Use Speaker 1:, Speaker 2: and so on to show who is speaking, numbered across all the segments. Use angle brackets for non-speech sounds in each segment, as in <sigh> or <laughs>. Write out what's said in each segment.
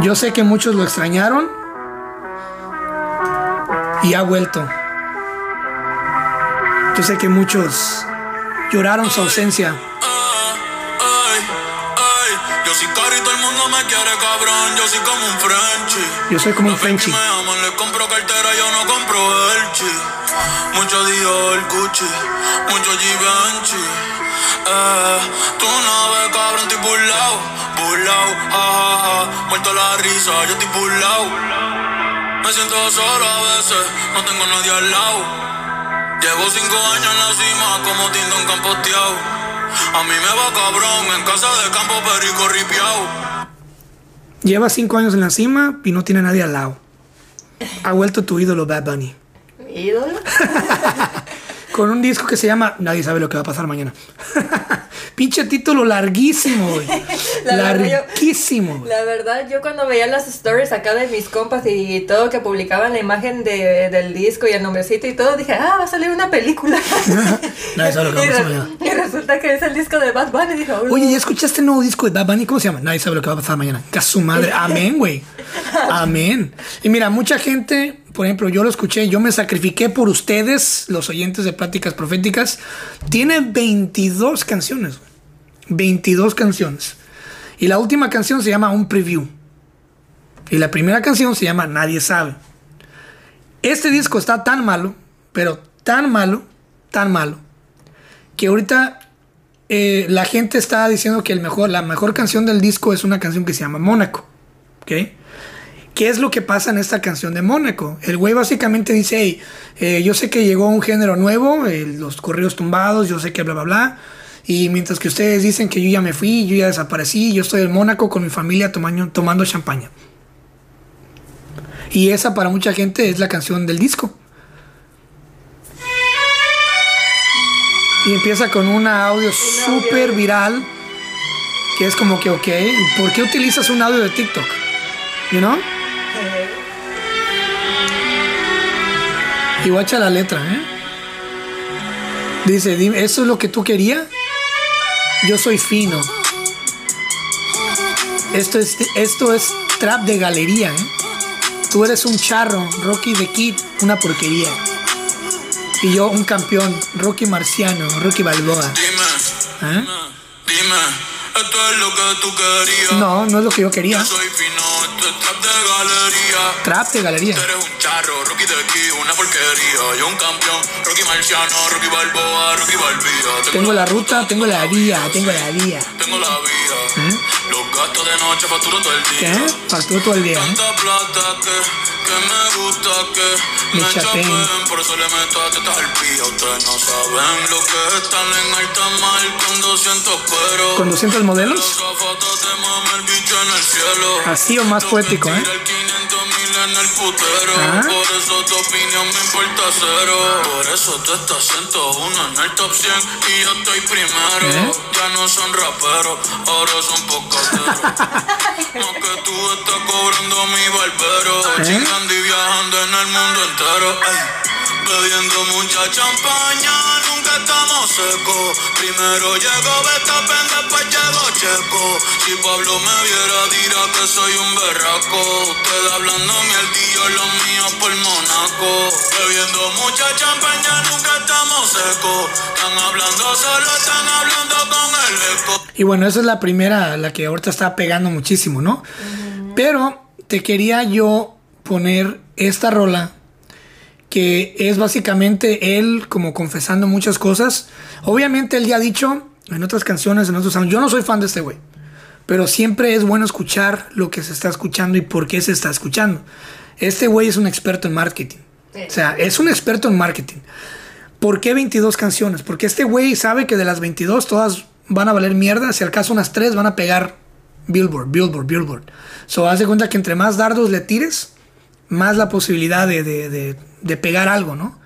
Speaker 1: Yo sé que muchos lo extrañaron y ha vuelto. Yo sé que muchos lloraron su ausencia.
Speaker 2: Quiere cabrón. Yo soy como un Frenchy.
Speaker 1: Yo soy como un
Speaker 2: Frenchy me aman, le compro cartera, yo no compro Elchi. Mucho Dior, Gucci, mucho Givenchy. Eh, tú no ves, cabrón, estoy burlao, burlao, ah, ah, Muerto la risa, yo estoy burlao. Me siento solo a veces, no tengo nadie al lado. Llevo cinco años en la cima como Tindon campoteado. A mí me va cabrón en casa de campo perico ripiao.
Speaker 1: Lleva cinco años en la cima y no tiene nadie al lado. Ha vuelto tu ídolo Bad Bunny.
Speaker 3: ¿Ídolo? <laughs>
Speaker 1: Con un disco que se llama Nadie sabe lo que va a pasar mañana. <laughs> Pinche título larguísimo, güey. <laughs>
Speaker 3: La verdad, yo-
Speaker 1: Larguísimo.
Speaker 3: La verdad, yo cuando veía las stories acá de mis compas y todo que publicaban la imagen de- del disco y el nombrecito y todo, dije, ah, va a salir una película. <laughs>
Speaker 1: Nadie sabe lo que va a
Speaker 3: y,
Speaker 1: pasar
Speaker 3: y resulta que es el disco de Bad Bunny. Dije.
Speaker 1: Oye, ¿ya escuchaste el nuevo disco de Bad Bunny? ¿Cómo se llama? Nadie sabe lo que va a pasar mañana. Que a su madre. <laughs> Amén, güey. Amén. Y mira, mucha gente, por ejemplo, yo lo escuché, yo me sacrifiqué por ustedes, los oyentes de Pláticas Proféticas. Tiene 22 canciones. güey. 22 canciones. Y la última canción se llama Un Preview. Y la primera canción se llama Nadie sabe. Este disco está tan malo, pero tan malo, tan malo, que ahorita eh, la gente está diciendo que el mejor, la mejor canción del disco es una canción que se llama Mónaco. ¿Ok? ¿Qué es lo que pasa en esta canción de Mónaco? El güey básicamente dice, hey, eh, yo sé que llegó un género nuevo, eh, los corridos tumbados, yo sé que bla, bla, bla. Y mientras que ustedes dicen que yo ya me fui, yo ya desaparecí, yo estoy en Mónaco con mi familia tomando, tomando champaña. Y esa para mucha gente es la canción del disco. Y empieza con un audio súper viral. Que es como que, ok, ¿por qué utilizas un audio de TikTok? You know? Y guacha la letra, ¿eh? Dice, dime, ¿eso es lo que tú querías? Yo soy fino. Esto es, esto es trap de galería, ¿eh? Tú eres un charro, Rocky the Kid, una porquería. Y yo un campeón, Rocky Marciano, Rocky Balboa. ¿Eh?
Speaker 2: Esto es lo que tú querías.
Speaker 1: No, no es lo que yo quería.
Speaker 2: Yo soy fino, esto es trap de galería.
Speaker 1: Trap de galería.
Speaker 2: Tú eres un charro, Rocky de aquí, una porquería. Yo un campeón, Rocky Marciano, Rocky Balboa, Rocky Balbía.
Speaker 1: Tengo la ruta, tengo la vía, tengo la vía.
Speaker 2: Tengo la vida.
Speaker 1: ¿Eh?
Speaker 2: Los gastos de noche facturo todo el
Speaker 1: ¿Qué?
Speaker 2: día.
Speaker 1: Facturo todo el día, ¿eh?
Speaker 2: Tanta plata que, que me gusta que
Speaker 1: Me
Speaker 2: me
Speaker 1: chapen.
Speaker 2: chapen. Por eso le meto a tetas al pía. Ustedes no saben lo que es estar en alta mar con 200 cueros.
Speaker 1: Con 200
Speaker 2: Los
Speaker 1: modelos. Así o más poético, ¿eh?
Speaker 2: tira el 500 mil en el putero.
Speaker 1: Ah.
Speaker 2: Por eso tu opinión me importa cero. Por eso tú estás 101 en el top 100 y yo estoy primero.
Speaker 1: ¿Eh?
Speaker 2: Ya no son raperos, ahora son pocateros. No que tú estás cobrando mi barbero.
Speaker 1: ¿Eh?
Speaker 2: Chingando y viajando en el mundo entero. Bebiendo mucha champaña, nunca estamos secos. Primero llegó Betapen, después llegó Checo. Si Pablo me viera, dirá que soy un berraco. Ustedes hablando mierdillo, los míos por Monaco. Bebiendo mucha champaña, nunca estamos secos. Están hablando solo, están hablando con el eco.
Speaker 1: Y bueno, esa es la primera, la que ahorita está pegando muchísimo, ¿no? Pero te quería yo poner esta rola que es básicamente él como confesando muchas cosas. Obviamente él ya ha dicho en otras canciones, en otros años, yo no soy fan de este güey, pero siempre es bueno escuchar lo que se está escuchando y por qué se está escuchando. Este güey es un experto en marketing. O sea, es un experto en marketing. ¿Por qué 22 canciones? Porque este güey sabe que de las 22 todas van a valer mierda. Si al caso unas 3 van a pegar Billboard, Billboard, Billboard. So, haz de cuenta que entre más dardos le tires, más la posibilidad de, de- de- de pegar algo, ¿no?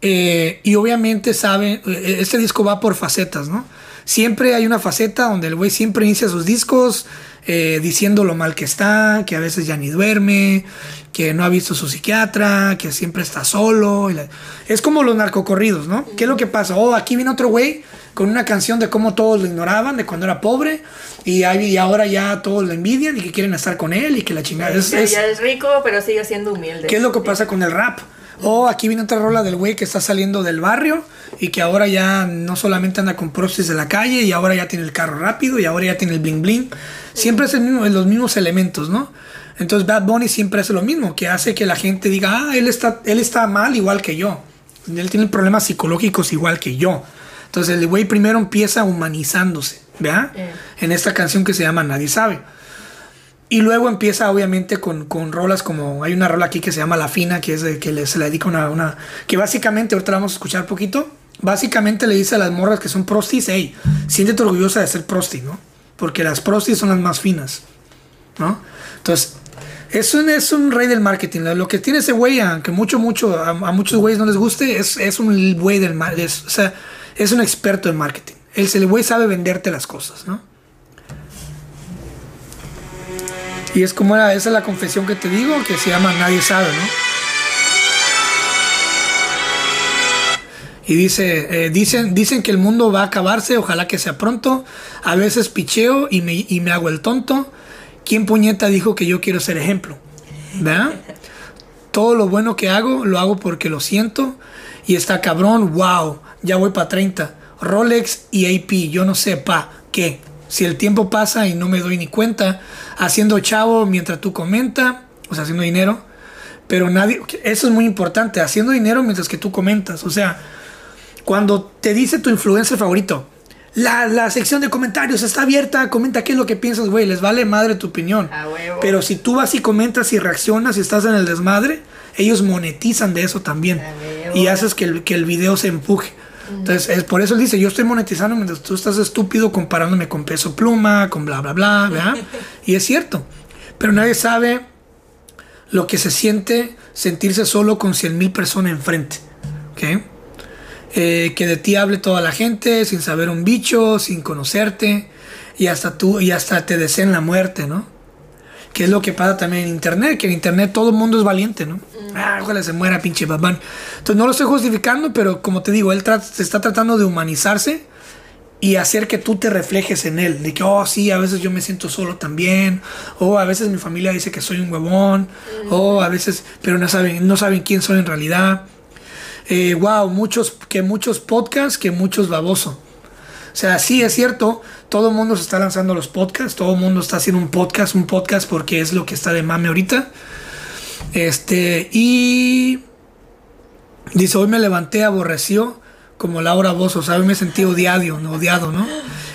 Speaker 1: Eh, y obviamente sabe, eh, este disco va por facetas, ¿no? Siempre hay una faceta donde el güey siempre inicia sus discos eh, diciendo lo mal que está, que a veces ya ni duerme, que no ha visto su psiquiatra, que siempre está solo. y la- Es como los narcocorridos, ¿no? ¿Qué es lo que pasa? Oh, aquí viene otro güey con una canción de cómo todos lo ignoraban, de cuando era pobre, y, ahí- y ahora ya todos lo envidian y que quieren estar con él y que la chingada. Es,
Speaker 3: Ya,
Speaker 1: es-
Speaker 3: ya es rico, pero sigue siendo humilde.
Speaker 1: ¿Qué es lo que pasa con el rap? O aquí viene otra rola del güey que está saliendo del barrio y que ahora ya no solamente anda con prostis de la calle y ahora ya tiene el carro rápido y ahora ya tiene el bling bling. Siempre es el mismo, los mismos elementos, ¿no? Entonces Bad Bunny siempre hace lo mismo, que hace que la gente diga, ah, él está, él está mal igual que yo. Él tiene problemas psicológicos igual que yo. Entonces el güey primero empieza humanizándose, ¿verdad?
Speaker 3: Eh.
Speaker 1: En esta canción que se llama Nadie sabe. Y luego empieza obviamente con, con rolas como hay una rola aquí que se llama La Fina, que es de, que se le dedica una, una... Que básicamente, ahorita la vamos a escuchar poquito, básicamente le dice a las morras que son prostis, hey, siéntete orgullosa de ser prosti, ¿no? Porque las prostis son las más finas, ¿no? Entonces, es un, es un rey del marketing. Lo que tiene ese güey, aunque mucho, mucho, a, muchos güeyes no les guste, es, es un güey del marketing. O sea, es un experto en marketing. El güey sabe venderte las cosas, ¿no? Y es como era, esa es la confesión que te digo, que se llama Nadie sabe, ¿no? Y dice, eh, dicen, dicen que el mundo va a acabarse, ojalá que sea pronto. A veces picheo y me, y me hago el tonto. ¿Quién puñeta dijo que yo quiero ser ejemplo? ¿Verdad? Todo lo bueno que hago, lo hago porque lo siento. Y está cabrón, wow, ya voy para 30. Rolex y AP, yo no sé, pa, ¿qué? Si el tiempo pasa y no me doy ni cuenta, haciendo chavo mientras tú comenta, o sea, haciendo dinero. Pero nadie, eso es muy importante, haciendo dinero mientras que tú comentas. O sea, cuando te dice tu influencer favorito, la, la sección de comentarios está abierta, comenta qué es lo que piensas, güey, les vale madre tu opinión. Pero si tú vas y comentas y reaccionas y estás en el desmadre, ellos monetizan de eso también. Y haces que el, que el video se empuje. Entonces, es por eso él dice, yo estoy monetizando mientras tú estás estúpido comparándome con peso pluma, con bla, bla, bla, ¿verdad? <laughs> y es cierto. Pero nadie sabe lo que se siente sentirse solo con 100 mil personas enfrente. ¿Ok? Eh, que de ti hable toda la gente sin saber un bicho, sin conocerte y hasta tú y hasta te deseen la muerte, ¿no? Que es lo que pasa también en internet, que en internet todo el mundo es valiente, ¿no? Ah, ojalá se muera pinche babán. Entonces no lo estoy justificando, pero como te digo, él se está tratando de humanizarse y hacer que tú te reflejes en él. De que, oh, sí, a veces yo me siento solo también. O a veces mi familia dice que soy un huevón. O a veces, pero no saben, no saben quién soy en realidad. Eh, wow, muchos, que muchos podcasts, que muchos baboso. O sea, sí es cierto, todo el mundo se está lanzando los podcasts, todo el mundo está haciendo un podcast, un podcast porque es lo que está de mame ahorita. Este, y dice, hoy me levanté aborreció como Laura Bozo, o sea, hoy me sentí odiado, ¿no? odiado, ¿no?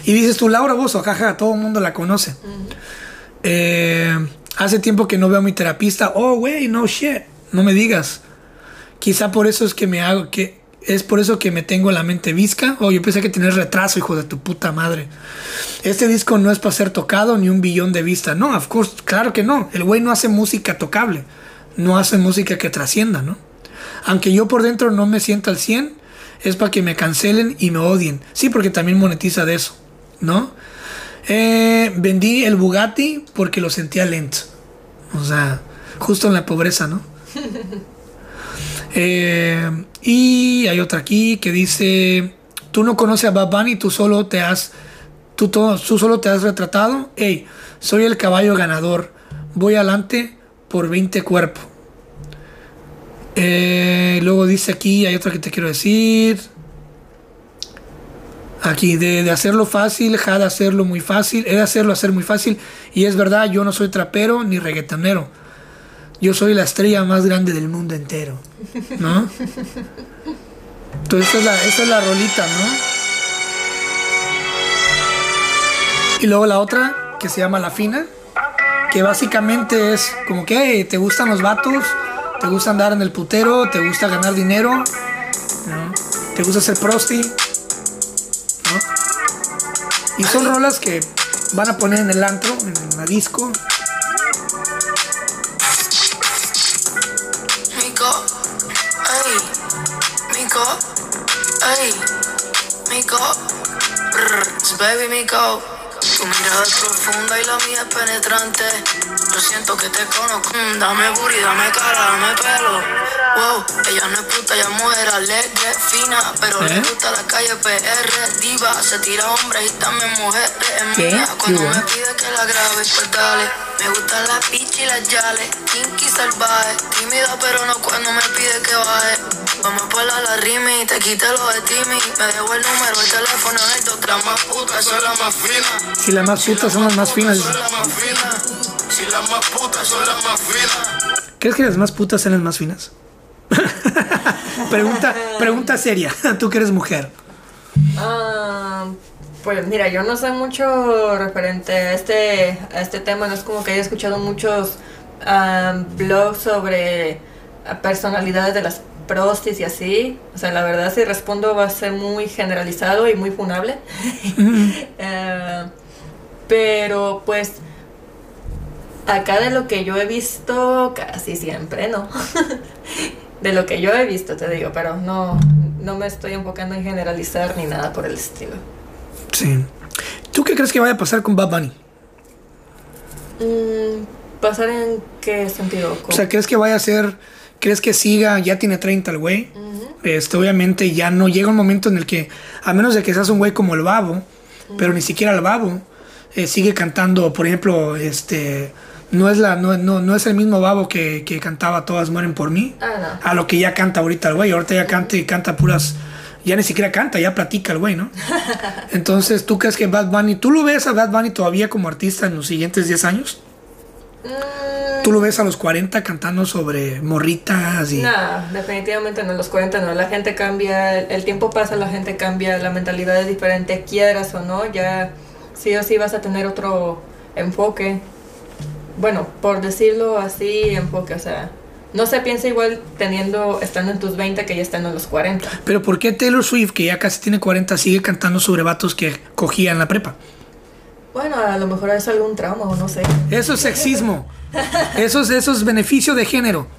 Speaker 1: Y dices tú, Laura Bozo, jaja, todo el mundo la conoce. Eh, hace tiempo que no veo a mi terapista, oh, güey, no shit, no me digas. Quizá por eso es que me hago, que es por eso que me tengo la mente visca. Oh, yo pensé que tenías retraso, hijo de tu puta madre. Este disco no es para ser tocado ni un billón de vista. No, of course, claro que no. El güey no hace música tocable. No hace música que trascienda, ¿no? Aunque yo por dentro no me sienta al 100, es para que me cancelen y me odien. Sí, porque también monetiza de eso, ¿no? Eh, vendí el Bugatti porque lo sentía lento. O sea, justo en la pobreza, ¿no? <laughs> Eh, y hay otra aquí que dice, tú no conoces a Bad Bunny, tú solo te has, tú, tú solo te has retratado. Hey, soy el caballo ganador, voy adelante por 20 cuerpos. Eh, luego dice aquí, hay otra que te quiero decir. Aquí, de, de hacerlo fácil, ja de hacerlo muy fácil, he de hacerlo hacer muy fácil. Y es verdad, yo no soy trapero ni reggaetonero. Yo soy la estrella más grande del mundo entero. ¿No? Entonces esa es la, es la rolita, ¿no? Y luego la otra, que se llama La Fina, que básicamente es como que "Hey, te gustan los vatos, te gusta andar en el putero, te gusta ganar dinero, ¿no? te gusta ser prosti, ¿no? Y son rolas que van a poner en el antro, en la disco,
Speaker 4: Mico, ay, Mico, brr, baby Mico, Tu mirada es profunda y la mía es penetrante. Yo siento que te conozco. Mm, dame booty, dame cara, dame pelo. Wow, ella no es puta, ella es mujer alegre, fina. Pero le
Speaker 1: ¿Eh?
Speaker 4: gusta la calle PR, diva. Se tira hombres y también mujeres. Es mía cuando me pide que la grabe, pues dale. Me gustan las bitch y las yales. Kinky salvaje. Tímida, pero no cuando me pide que baje. Vamos por la, la rimi, te quité lo de Timmy. Me dejó el número, el teléfono en el. Las más putas son las más finas.
Speaker 1: Si las más putas son las más finas.
Speaker 4: Son las más finas. Si las más putas son las más finas.
Speaker 1: ¿Crees que las más putas sean las más finas? <laughs> pregunta, pregunta seria. <laughs> Tú que eres mujer.
Speaker 3: Ah, pues mira, yo no sé mucho referente a este, a este tema, no es como que haya escuchado muchos ah, blogs sobre personalidades de las prostis y así. O sea, la verdad si respondo va a ser muy generalizado y muy funable. Ah, <laughs> <laughs> pero pues acá de lo que yo he visto, casi siempre, ¿no? <laughs> de lo que yo he visto, te digo, pero no, no me estoy enfocando en generalizar ni nada por el estilo.
Speaker 1: Sí. ¿Tú qué crees que vaya a pasar con Bad Bunny?
Speaker 3: Mm, ¿Pasar en qué sentido?
Speaker 1: O sea, ¿crees que vaya a ser, crees que siga, ya tiene 30 el güey? Este, obviamente ya no llega un momento en el que, a menos de que seas un güey como el babo, pero ni siquiera el babo, eh, sigue cantando, por ejemplo, este, no es la, no, no, no es el mismo babo que, que cantaba Todas mueren por mí,
Speaker 3: Ah, no.
Speaker 1: a lo que ya canta ahorita el güey, ahorita ya canta y canta puras, ya ni siquiera canta, ya platica el güey, ¿no? Entonces, ¿tú crees que Bad Bunny, tú lo ves a Bad Bunny todavía como artista en los siguientes 10 años?
Speaker 3: Mm,
Speaker 1: ¿Tú lo ves a los 40 cantando sobre morritas y...
Speaker 3: No, definitivamente no, los 40 no, la gente cambia, el tiempo pasa, la gente cambia, la mentalidad es diferente, quieras o no, ya sí o sí vas a tener otro enfoque. Bueno, por decirlo así, enfoque, o sea, no se piensa igual teniendo, estando en tus 20 que ya estando en los 40.
Speaker 1: Pero ¿por qué Taylor Swift, que ya casi tiene 40, sigue cantando sobre vatos que cogía en la prepa?
Speaker 3: Bueno, a lo mejor es algún trauma o no sé.
Speaker 1: Eso es sexismo. Eso es, eso es beneficio de género. <laughs>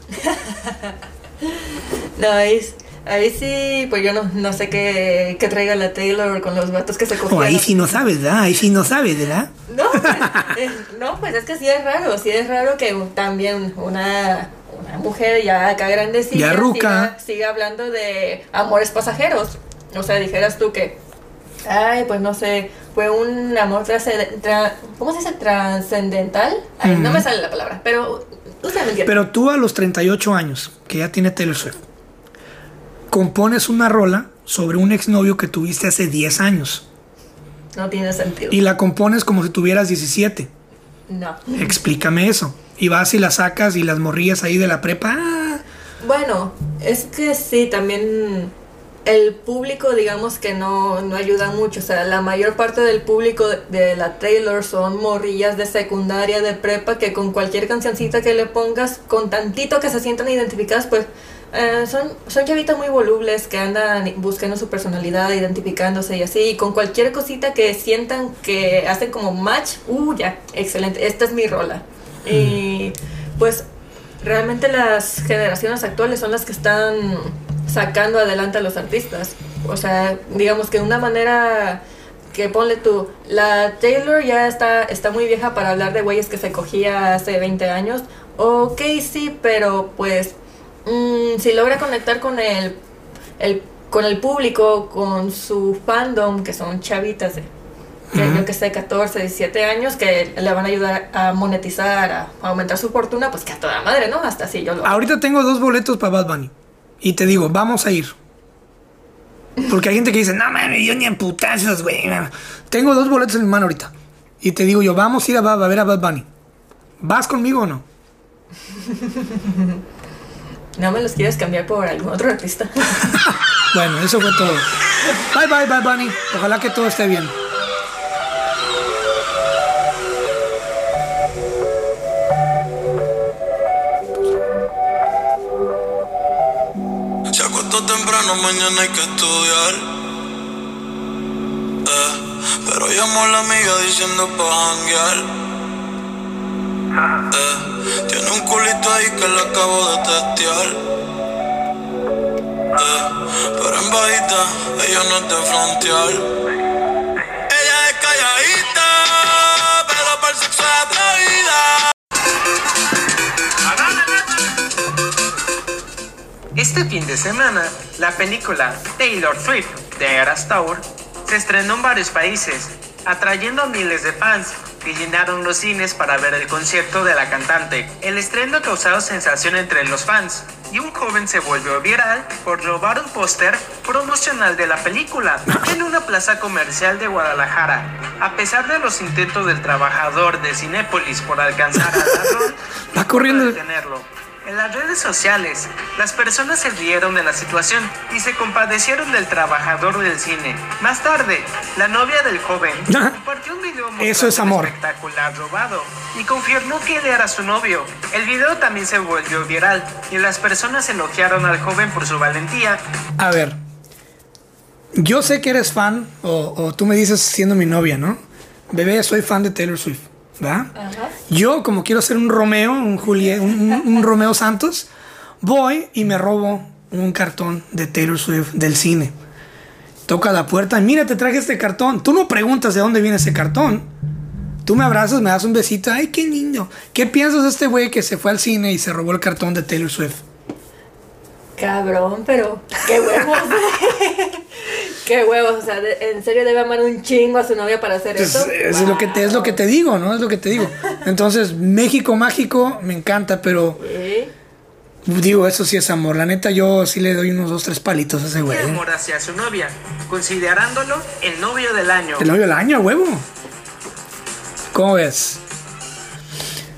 Speaker 3: No, ahí, ahí sí, pues yo no, no sé qué, qué traiga la Taylor con los vatos que se cogían.
Speaker 1: Oh, ahí sí no sabes, ¿verdad? Ahí sí no sabes, ¿verdad?
Speaker 3: No, pues, no, pues es que sí es raro, sí es raro que también una, una mujer ya acá grandecita
Speaker 1: Ya ruca.
Speaker 3: siga, siga hablando de amores pasajeros. O sea, dijeras tú que, ay, pues no sé, fue un amor trascend- tra- ¿cómo se dice? Trascendental. Ay, No me sale la palabra, pero usted me entiende.
Speaker 1: Pero tú a los 38 años, que ya tiene Taylor Swift, compones una rola sobre un exnovio que tuviste hace 10 años
Speaker 3: no tiene sentido.
Speaker 1: y la compones como si tuvieras 17.
Speaker 3: No.
Speaker 1: Explícame eso. Y vas y la sacas y las morrías ahí de la prepa. ah,
Speaker 3: Bueno, es que sí, también el público, digamos que no, no ayuda mucho. O sea, la mayor parte del público de, de la Taylor son morrillas de secundaria, de prepa, que con cualquier cancioncita que le pongas, con tantito que se sientan identificadas, pues eh, son, son chavitas muy volubles que andan buscando su personalidad, identificándose y así. Y con cualquier cosita que sientan que hacen como match, uh, ya, excelente, esta es mi rola. Y pues realmente las generaciones actuales son las que están sacando adelante a los artistas. O sea, digamos que de una manera que ponle tú, la Taylor ya está, está muy vieja para hablar de güeyes que se cogía hace 20 años. Ok, sí, pero pues mm, si logra conectar con el, el, con el público, con su fandom, que son chavitas de, que yo que sé, 14, 17 años, que le van a ayudar a monetizar, a, a aumentar su fortuna, pues que a toda madre, ¿no? Hasta así yo lo...
Speaker 1: Ahorita tengo dos boletos para Bad Bunny. Y te digo, vamos a ir. Porque hay gente que dice, no, man, yo ni en putazos, güey. Tengo dos boletos en mi mano ahorita. Y te digo yo, vamos a ir a, a ver a Bad Bunny. ¿Vas conmigo o no? <laughs>
Speaker 3: ¿No me los quieres cambiar por algún otro artista? <laughs>
Speaker 1: Bueno, eso fue todo. Bye, bye, Bad Bunny. Ojalá que todo esté bien.
Speaker 2: Se acostó temprano, mañana hay que estudiar. Eh, pero llamó a la amiga diciendo pa' janguear. Eh, tiene un culito ahí que le acabo de testear. Eh, pero en bajita, ella no es de frontear. Ella es calladita, el sexo es atrevida.
Speaker 5: Este fin de semana, la película Taylor Swift de Eras Tour se estrenó en varios países, atrayendo a miles de fans que llenaron los cines para ver el concierto de la cantante. El estreno causó sensación entre los fans y un joven se volvió viral por robar un póster promocional de la película en una plaza comercial de Guadalajara. A pesar de los intentos del trabajador de Cinépolis por alcanzar al ladrón, <laughs>
Speaker 1: Va corriendo.
Speaker 5: detenerlo. En las redes sociales, las personas se rieron de la situación y se compadecieron del trabajador del cine. Más tarde, la novia del joven <laughs>
Speaker 1: Eso es amor.
Speaker 5: un espectacular robado y confirmó que él era su novio. El video también se volvió viral y las personas elogiaron al joven por su valentía
Speaker 1: A ver, yo sé que eres fan, o, o tú me dices siendo mi novia, ¿no? Bebé, soy fan de Taylor Swift, ¿verdad? Yo, como quiero ser un Romeo, un, Juliet, un, un- un Romeo Santos, voy y me robo un cartón de Taylor Swift del cine. Toca la puerta, mira, te traje este cartón. Tú no preguntas de dónde viene ese cartón. Tú me abrazas, me das un besito. Ay, qué niño. ¿Qué piensas de este güey que se fue al cine y se robó el cartón de Taylor Swift?
Speaker 3: Cabrón, pero qué huevos. <laughs> qué huevos. O sea, en serio debe amar un chingo a su novia para hacer
Speaker 1: Pues,
Speaker 3: eso.
Speaker 1: es, lo que te, es lo que te digo, ¿no? Es lo que te digo. <laughs> Entonces, México mágico me encanta, pero
Speaker 3: Sí.
Speaker 1: Digo, eso sí es amor. La neta, yo sí le doy unos dos, tres palitos a ese güey. ¿eh?
Speaker 5: amor hacia su novia, considerándolo el novio del año.
Speaker 1: El novio del año, huevo. ¿Cómo ves?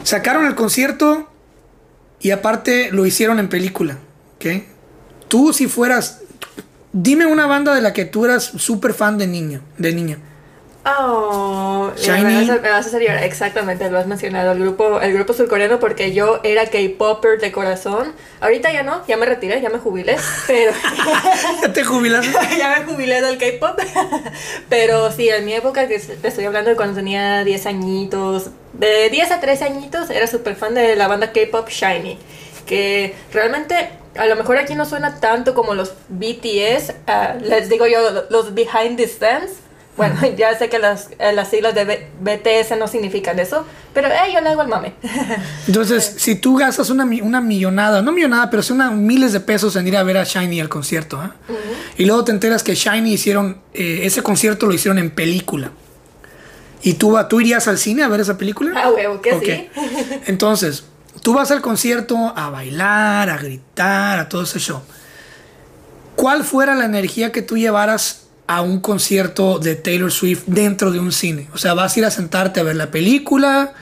Speaker 1: Sacaron el concierto y aparte lo hicieron en película. ¿Ok? Tú, si fueras. Dime una banda de la que tú eras súper fan de niño, de niña.
Speaker 3: Oh,
Speaker 1: Shiny.
Speaker 3: Me, vas a, me vas a hacer llorar. Exactamente, lo has mencionado. El grupo, el grupo surcoreano, porque yo era K-Popper de corazón. Ahorita ya no, ya me retiré, ya me jubilé. Pero
Speaker 1: ¿Ya <laughs> te jubilaste? <laughs>
Speaker 3: ya me jubilé del K-Pop. <laughs> pero sí, en mi época, que te estoy hablando de cuando tenía 10 añitos, de 10 a 13 añitos, era súper fan de la banda K-Pop Shiny. Que realmente, a lo mejor aquí no suena tanto como los BTS. ah, les digo yo, los Behind the Stands. Bueno, <laughs> ya sé que las, eh, las siglas de B- BTS no significan eso, pero eh, yo le hago el mame. <laughs>
Speaker 1: Entonces, si tú gastas una, una millonada, no millonada, pero son una- miles de pesos en ir a ver a Shiny al concierto, ¿ah? y luego te enteras que Shiny hicieron, eh, ese concierto lo hicieron en película. ¿Y tú, tú irías al cine a ver esa película?
Speaker 3: Ah, huevo, que
Speaker 1: Ok.
Speaker 3: sí. <laughs>
Speaker 1: Entonces, tú vas al concierto a bailar, a gritar, a todo ese show. ¿Cuál fuera la energía que tú llevaras a un concierto de Taylor Swift dentro de un cine? O sea, ¿vas a ir a sentarte a ver la película?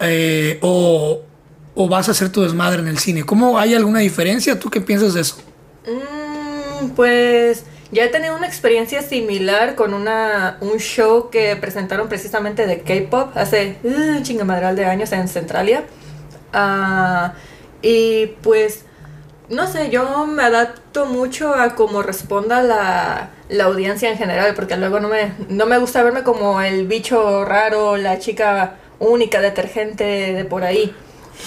Speaker 1: Eh, o, o vas a hacer tu desmadre en el cine? ¿Cómo hay alguna diferencia? ¿Tú qué piensas de eso?
Speaker 3: Mm, pues ya he tenido una experiencia similar con una, un show que presentaron precisamente de K-pop hace uh, chingamadral de años en Centralia. Ah, y pues, no sé, yo me adapto mucho a cómo responda la, la audiencia en general, porque luego no me, no me gusta verme como el bicho raro, la chica única, detergente de por ahí.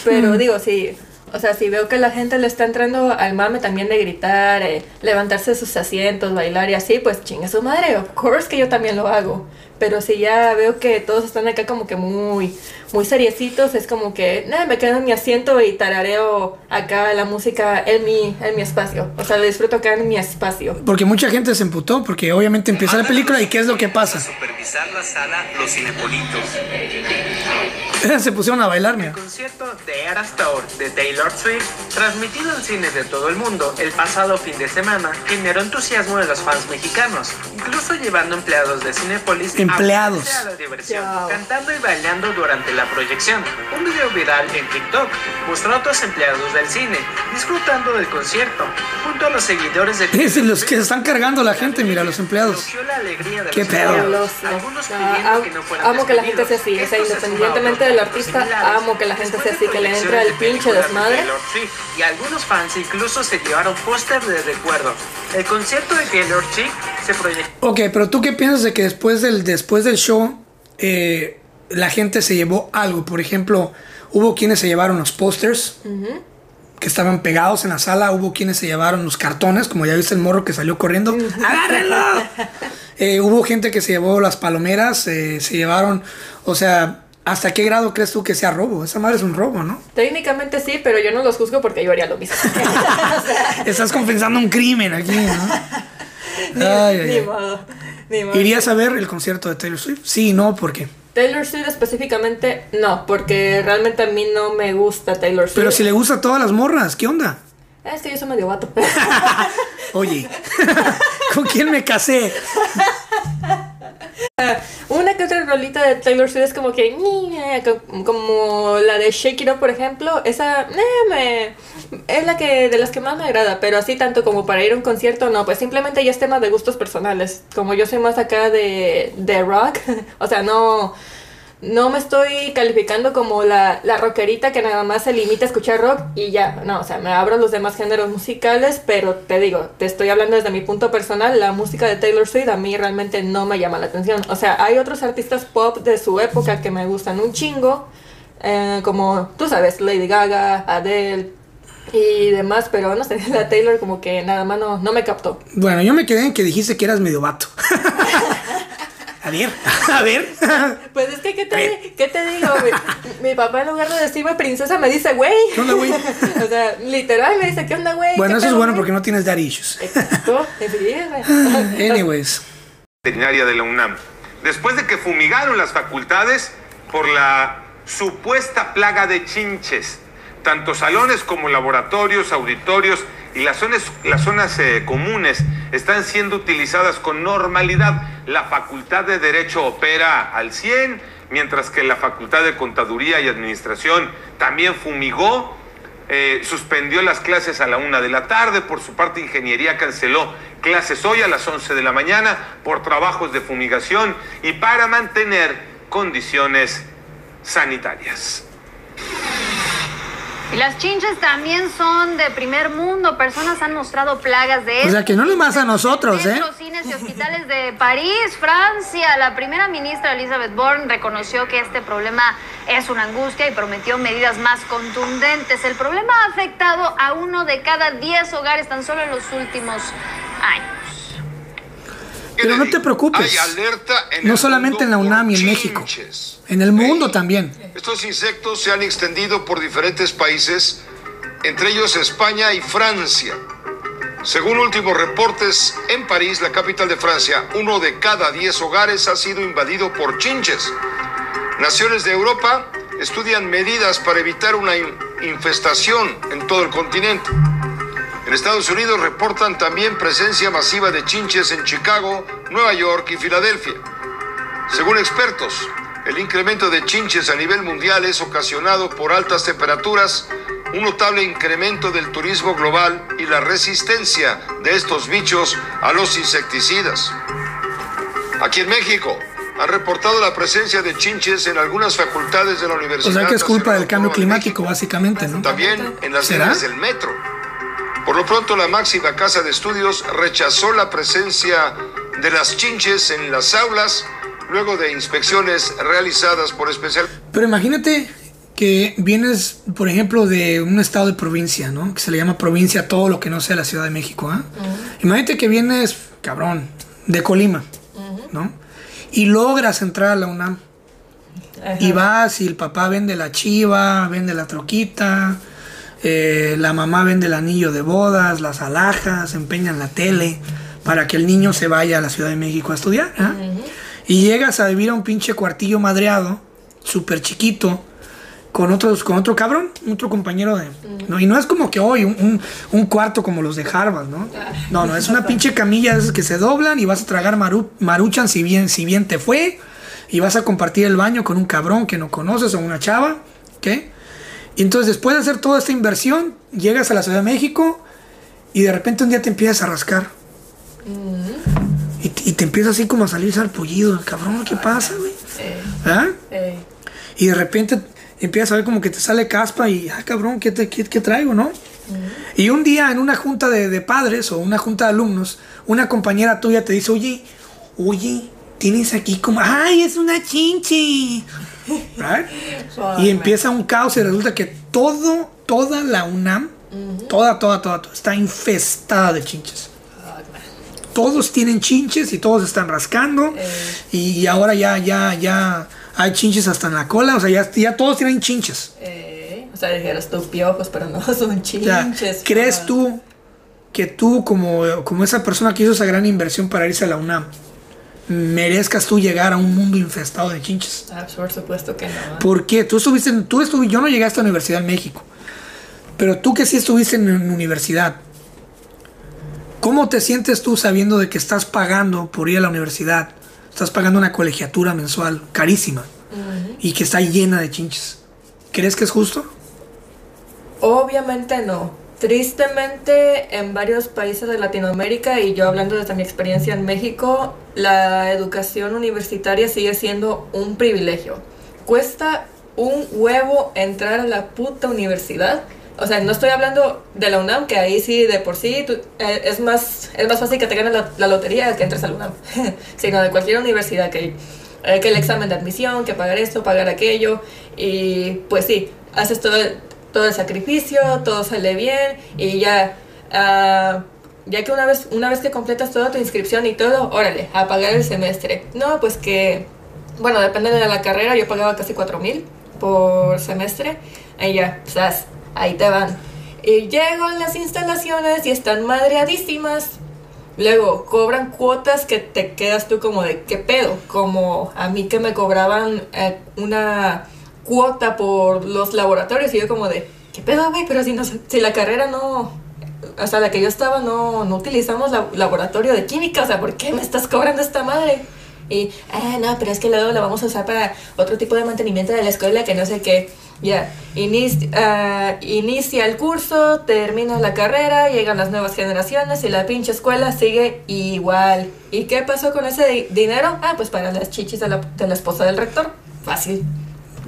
Speaker 3: Pero digo, sí. O sea, si veo que la gente le está entrando al mame también de gritar, eh, levantarse de sus asientos, bailar y así, pues chingue su madre. Of course que yo también lo hago. Pero si ya veo que todos están acá como que muy, muy seriecitos, es como que, nada, me quedo en mi asiento y tarareo acá la música en mi, en mi espacio. O sea, lo disfruto acá en mi espacio.
Speaker 1: Porque mucha gente se emputó, porque obviamente empieza la película y ¿qué es lo que pasa?
Speaker 5: supervisar la sala Los Cinepolitos.
Speaker 1: Se pusieron a bailar, mira.
Speaker 5: El concierto de Eras Tour de Taylor Swift, transmitido en cines de todo el mundo el pasado fin de semana, generó entusiasmo de los fans mexicanos, incluso llevando empleados de Cinépolis
Speaker 1: Empleados.
Speaker 5: a la diversión,
Speaker 3: Wow.
Speaker 5: cantando y bailando durante la proyección. Un video viral en TikTok mostró a otros empleados del cine disfrutando del concierto, junto a los seguidores de
Speaker 1: Es los que están cargando la gente, mira, los empleados.
Speaker 5: La alegría de
Speaker 1: Qué
Speaker 5: los
Speaker 1: pedo.
Speaker 5: algunos
Speaker 3: Ah,
Speaker 5: pidiendo
Speaker 3: am-
Speaker 5: que no fueran
Speaker 3: amo que la gente sea así, o sea, independientemente del artista, amo que la gente sea
Speaker 5: de
Speaker 3: así, que le
Speaker 5: proyecciones
Speaker 3: el
Speaker 5: de
Speaker 3: pinche
Speaker 5: de
Speaker 3: desmadre.
Speaker 5: Taylor Swift, Y algunos fans incluso se llevaron póster de recuerdo. El concierto de Taylor Swift se proyectó
Speaker 1: Ok, pero tú qué piensas de que después del, después del show eh, la gente se llevó algo? Por ejemplo, hubo quienes se llevaron los pósters que estaban pegados en la sala, hubo quienes se llevaron los cartones, como ya viste el morro que salió corriendo, ¡agárrenlo! <laughs> Eh, hubo gente que se llevó las palomeras, eh, se llevaron, o sea, ¿Hasta qué grado crees tú que sea robo? Esa madre es un robo, ¿no?
Speaker 3: Técnicamente sí, pero yo no los juzgo porque yo haría lo mismo. <laughs> <laughs>
Speaker 1: Estás confesando un crimen aquí, ¿no? <laughs>
Speaker 3: ni,
Speaker 1: Ay, ay,
Speaker 3: ni
Speaker 1: ay.
Speaker 3: modo. Ni modo.
Speaker 1: ¿Irías a ver el concierto de Taylor Swift? Sí, no, ¿por qué?
Speaker 3: Taylor Swift específicamente, no, porque realmente a mí no me gusta Taylor Swift.
Speaker 1: Pero si le gusta a todas las morras, ¿qué onda?
Speaker 3: Es que yo soy medio vato.
Speaker 1: Oye, ¿con quién me casé? <laughs>
Speaker 3: Una que otra rolita de Taylor Swift es como que como la de Shake It Up, por ejemplo, esa eh, me, es la que de las que más me agrada, pero así tanto como para ir a un concierto no, pues simplemente ya es tema de gustos personales. Como yo soy más acá de, de rock, <laughs> o sea, no no me estoy calificando como la, la rockerita que nada más se limita a escuchar rock y ya, no, o sea, me abro los demás géneros musicales, pero te digo, te estoy hablando desde mi punto personal, la música de Taylor Swift a mí realmente no me llama la atención. O sea, hay otros artistas pop de su época que me gustan un chingo, eh, como tú sabes, Lady Gaga, Adele y demás, pero no sé, la Taylor como que nada más no, no me captó.
Speaker 1: Bueno, yo me quedé en que dijiste que eras medio vato. <laughs> a ver, <laughs> a ver.
Speaker 3: Pues es que, ¿qué te, ¿qué te digo? Mi, mi papá en lugar de decirme princesa me dice, güey.
Speaker 1: ¿Qué onda, güey? <laughs>
Speaker 3: o sea, literal me dice, ¿qué onda, güey?
Speaker 1: Bueno,
Speaker 3: ¿Qué
Speaker 1: eso es bueno
Speaker 3: güey?"
Speaker 1: porque no tienes daddy issues.
Speaker 3: Exacto. <laughs>
Speaker 1: Anyways.
Speaker 6: veterinaria de la UNAM, después de que fumigaron las facultades por la supuesta plaga de chinches. Tanto salones como laboratorios, auditorios y las zonas, las zonas eh, comunes están siendo utilizadas con normalidad. La Facultad de Derecho opera al 100, mientras que la Facultad de Contaduría y Administración también fumigó eh, suspendió las clases a la una de la tarde. Por su parte, Ingeniería canceló clases hoy a las 11 de la mañana por trabajos de fumigación y para mantener condiciones sanitarias.
Speaker 7: Y las chinches también son de primer mundo. Personas han mostrado plagas de
Speaker 1: O sea, que no nomás a nosotros, ¿eh?
Speaker 7: Centros, cines y hospitales de París, Francia. La primera ministra Elizabeth Borne reconoció que este problema es una angustia y prometió medidas más contundentes. El problema ha afectado a uno de cada diez hogares tan solo en los últimos años.
Speaker 1: Pero no te preocupes.
Speaker 8: Hay alerta en
Speaker 1: No
Speaker 8: el
Speaker 1: solamente
Speaker 8: mundo
Speaker 1: en la
Speaker 8: por
Speaker 1: UNAM y en México. En el mundo también.
Speaker 8: Estos insectos se han extendido por diferentes países, entre ellos España y Francia. Según últimos reportes, en París, la capital de Francia, uno de cada diez hogares ha sido invadido por chinches. Naciones de Europa estudian medidas para evitar una in- infestación en todo el continente. En Estados Unidos reportan también presencia masiva de chinches en Chicago, Nueva York y Filadelfia. Según expertos, el incremento de chinches a nivel mundial es ocasionado por altas temperaturas, un notable incremento del turismo global y la resistencia de estos bichos a los insecticidas. Aquí en México han reportado la presencia de chinches en algunas facultades de la
Speaker 1: O
Speaker 8: Universidad.
Speaker 1: sea que es culpa del cambio climático, básicamente, ¿no?
Speaker 8: También en las del metro. Por lo pronto, la máxima casa de estudios rechazó la presencia de las chinches en las aulas luego de inspecciones realizadas por especial.
Speaker 1: Pero imagínate que vienes, por ejemplo, de un estado de provincia, ¿no? Que se le llama provincia a todo lo que no sea la Ciudad de México, ¿ah? Imagínate que vienes, cabrón, de Colima, ¿no? Y logras entrar a la UNAM. Y vas y el papá vende la chiva, vende la troquita, eh, la mamá vende el anillo de bodas, las alhajas, empeñan la tele para que el niño se vaya a la Ciudad de México a estudiar. ¿ah? Y llegas a vivir a un pinche cuartillo madreado, súper chiquito, con otros, con otro cabrón, otro compañero de. ¿no? Y no es como que hoy un, un- un cuarto como los de Harvard, ¿no? No, no, es una pinche camilla de esas que se doblan y vas a tragar maru- maruchan si bien, si bien te fue. Y vas a compartir el baño con un cabrón que no conoces o una chava. ¿Qué? Y entonces después de hacer toda esta inversión, llegas a la Ciudad de México y de repente un día te empiezas a rascar. Y, te- y te empieza así como a salir salpullido. Cabrón, ¿qué pasa, güey? ¿Ah?
Speaker 3: Eh,
Speaker 1: Y de repente empiezas a ver como que te sale caspa y, ah, cabrón, ¿qué, te- qué- qué traigo, no? Y un día en una junta de, de padres o una junta de alumnos, una compañera tuya te dice, oye, oye, tienes aquí como, ay, es una chinche. Right? y empieza un caos y resulta que todo, toda la UNAM, toda, toda, toda, toda, está infestada de chinches. Todos tienen chinches y todos están rascando. Y ahora ya, ya, ya Hay chinches hasta en la cola, o sea, ya, ya todos tienen chinches.
Speaker 3: Eh, o sea, dijeras tú piojos, pero no <laughs> son
Speaker 1: O sea,
Speaker 3: chinches.
Speaker 1: ¿crees
Speaker 3: Ah,
Speaker 1: tú que tú, como, como esa persona que hizo esa gran inversión para irse a la UNAM, merezcas tú llegar a un mundo infestado de chinches?
Speaker 3: Ah, por supuesto que no.
Speaker 1: ¿Por qué? Tú estuviste, tú estuvi- yo no llegué a esta universidad en México, pero tú que sí estuviste en, en universidad, ¿cómo te sientes tú sabiendo de que estás pagando por ir a la universidad? Estás pagando una colegiatura mensual carísima y que está llena de chinches. ¿Crees que es justo?
Speaker 3: Obviamente no. Tristemente, en varios países de Latinoamérica, y yo hablando desde mi experiencia en México, la educación universitaria sigue siendo un privilegio. Cuesta un huevo entrar a la puta universidad. O sea, no estoy hablando de la UNAM, que ahí sí de por sí tú- eh, es, más, es más fácil que te ganes la, lotería que entres a la UNAM, <laughs> sino de cualquier universidad que, eh, que el examen de admisión, que pagar esto, pagar aquello, y pues sí, haces todo el, todo el sacrificio, todo sale bien, y ya, ah, ya que una vez, una vez que completas toda tu inscripción y todo, órale, a pagar el semestre. No, pues que, bueno, depende de la carrera, yo pagaba casi 4 mil por semestre, y ya, sea, ahí te van. Y llego a las instalaciones y están madreadísimas. Luego cobran cuotas que te quedas tú como de qué pedo. Como a mí que me cobraban eh, una cuota por los laboratorios y yo como de qué pedo, güey, pero si, no, si la carrera no... Hasta la que yo estaba no, no utilizamos la, laboratorio de química, o sea, ¿por qué me estás cobrando esta madre? Y, ah, no, pero es que luego la vamos a usar para otro tipo de mantenimiento de la escuela que no sé qué. Ya, inici- ah, inicia el curso, termina la carrera, llegan las nuevas generaciones y la pinche escuela sigue igual. ¿Y qué pasó con ese di- dinero? Ah, pues para las chichis de la, de la esposa del rector. Fácil.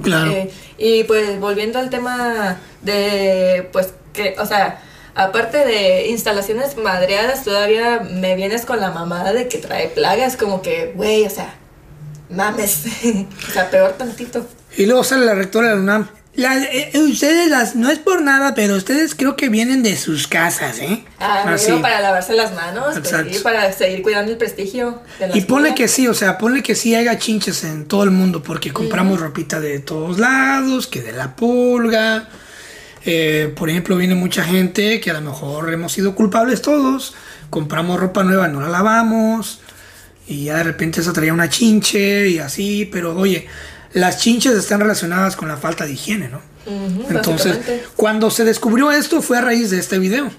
Speaker 1: Claro.
Speaker 3: Eh, y pues volviendo al tema de, pues que, o sea, aparte de instalaciones madreadas, todavía me vienes con la mamada de que trae plagas, como que, güey, o sea, mames, <laughs> o sea, peor tantito.
Speaker 1: Y luego sale la rectora de la UNAM. La- eh, eh, ustedes las, no es por nada, pero ustedes creo que vienen de sus casas, ¿eh?
Speaker 3: Ah,
Speaker 1: Así.
Speaker 3: digo, para lavarse las manos, pues sí, para seguir cuidando el prestigio de la
Speaker 1: Y ponle
Speaker 3: escuela.
Speaker 1: que sí, o sea, ponle que sí haya chinches en todo el mundo, porque compramos ropita de todos lados, que de la pulga. Eh, por ejemplo, viene mucha gente que a lo mejor hemos sido culpables todos. Compramos ropa nueva, no la lavamos. Y ya de repente se traía una chinche y así. Pero oye, las chinches están relacionadas con la falta de higiene, ¿no? Entonces, cuando se descubrió esto fue a raíz de este video.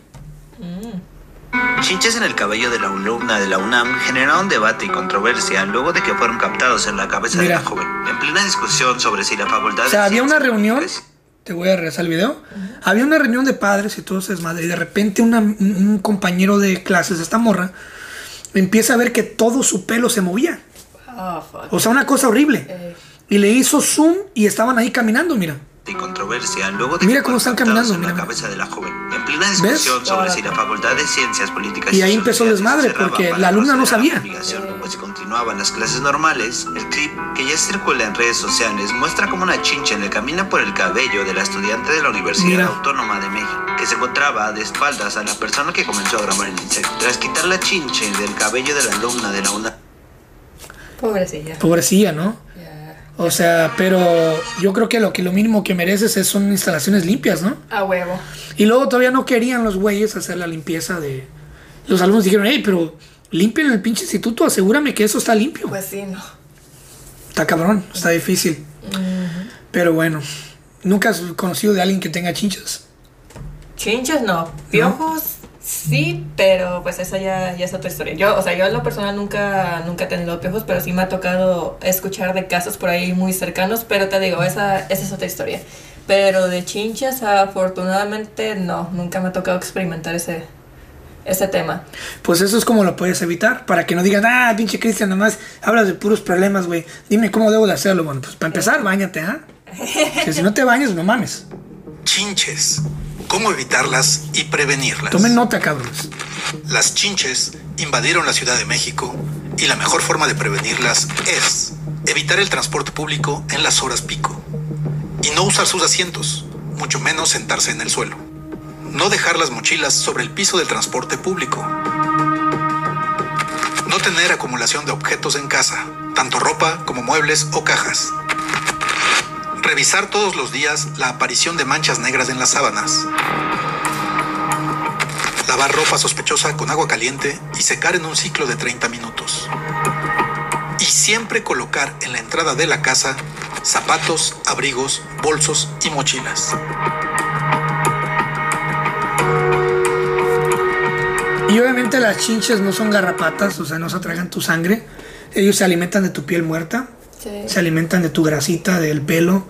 Speaker 9: Chinches en el cabello de la alumna de la UNAM generaron debate y controversia luego de que fueron captados en la cabeza
Speaker 1: Mira.
Speaker 9: de la joven. En plena discusión sobre si la facultad
Speaker 1: O sea,
Speaker 9: de
Speaker 1: había una reunión, te voy a regresar al video. Había una reunión de padres y todo ese desmadre. Y de repente una- un, un compañero de clases de esta morra empieza a ver que todo su pelo se movía.
Speaker 3: Ah, fuck.
Speaker 1: O sea, una cosa horrible.
Speaker 3: Eh,
Speaker 1: Y le hizo zoom y estaban ahí caminando, mira.
Speaker 9: y controversia luego de
Speaker 1: Mira cómo están caminando,
Speaker 9: en la
Speaker 1: mira.
Speaker 9: cabeza de la joven. En plena discusión sobre si la facultad de Ciencias Políticas
Speaker 1: Y ahí empezó el desmadre, porque la alumna no
Speaker 9: la
Speaker 1: sabía.
Speaker 9: o si continuaban las clases normales, el clip que ya circula en redes sociales muestra cómo una chinche le camina por el cabello de la estudiante de la Universidad
Speaker 1: Mira.
Speaker 9: Autónoma de México, que se encontraba de espaldas a la persona que comenzó a grabar el insecto. Tras quitar la chinche del cabello de la alumna de la UNAM,
Speaker 3: pobrecilla.
Speaker 1: Pobrecilla, ¿no? O sea, pero yo creo que lo que lo mínimo que mereces es son instalaciones limpias, ¿no?
Speaker 3: A huevo.
Speaker 1: Y luego todavía no querían los güeyes hacer la limpieza de. Los alumnos dijeron, hey, pero limpien el pinche instituto, asegúrame que eso está limpio.
Speaker 3: Pues sí, no.
Speaker 1: Está cabrón, está difícil. Pero bueno, ¿nunca has conocido de alguien que tenga chinchas?
Speaker 3: Chinches no. Piojos sí, pero pues esa ya, ya es otra historia. Yo, o sea, yo en lo personal nunca, nunca he tenido piojos, pero sí me ha tocado escuchar de casos por ahí muy cercanos, pero te digo, esa, esa es otra historia. Pero de chinches, afortunadamente, no, nunca me ha tocado experimentar ese, ese tema.
Speaker 1: Pues eso es como lo puedes evitar, para que no digan, ah, pinche Cristian, nomás hablas de puros problemas, güey. Dime cómo debo de hacerlo. Bueno, pues para empezar, bañate, ¿ah? <laughs> Que si no te bañas, no mames.
Speaker 10: Chinches. ¿Cómo evitarlas y prevenirlas?
Speaker 1: Tomen nota, cabrones.
Speaker 10: Las chinches invadieron la Ciudad de México y la mejor forma de prevenirlas es evitar el transporte público en las horas pico y no usar sus asientos, mucho menos sentarse en el suelo. No dejar las mochilas sobre el piso del transporte público. No tener acumulación de objetos en casa, tanto ropa como muebles o cajas. Revisar todos los días la aparición de manchas negras en las sábanas. Lavar ropa sospechosa con agua caliente y secar en un ciclo de 30 minutos. Y siempre colocar en la entrada de la casa zapatos, abrigos, bolsos y mochilas.
Speaker 1: Y obviamente las chinches no son garrapatas, o sea, no se tu sangre. Ellos se alimentan de tu piel muerta,
Speaker 3: Sí.
Speaker 1: se alimentan de tu grasita, del pelo.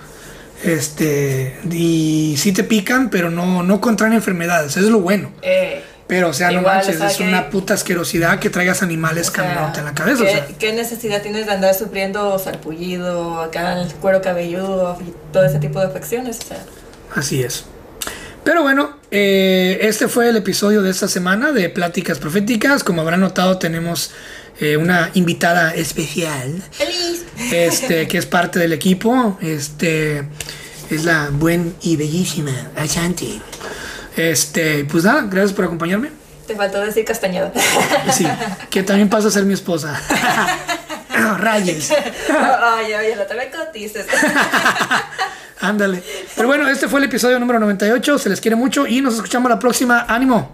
Speaker 1: Este, y sí te pican, pero no, no contraen enfermedades, eso es lo bueno.
Speaker 3: Eh,
Speaker 1: Pero, o sea, no manches,
Speaker 3: o sea,
Speaker 1: es
Speaker 3: que-
Speaker 1: una puta asquerosidad que traigas animales
Speaker 3: o sea,
Speaker 1: caminándote en la cabeza. o
Speaker 3: ¿qué,
Speaker 1: sea.
Speaker 3: qué necesidad tienes de andar sufriendo sarpullido, acá el cuero cabelludo y todo ese tipo de afecciones? O sea,
Speaker 1: Así es. Pero bueno, eh, este fue el episodio de esta semana de Pláticas Proféticas. Como habrán notado, tenemos eh, una invitada especial.
Speaker 3: ¡Feliz!
Speaker 1: Este, <laughs> que es parte del equipo. Este es la buen y bellísima Ashanti. Este, pues nada, gracias por acompañarme.
Speaker 3: Te faltó decir castañeda. <laughs>
Speaker 1: Sí, que también pasa a ser mi esposa. <laughs> Rayes.
Speaker 3: Ay, oye, no te me cotices.
Speaker 1: Ándale. Pero bueno, este fue el episodio número 98. Se les quiere mucho y nos escuchamos la próxima. ¡Ánimo!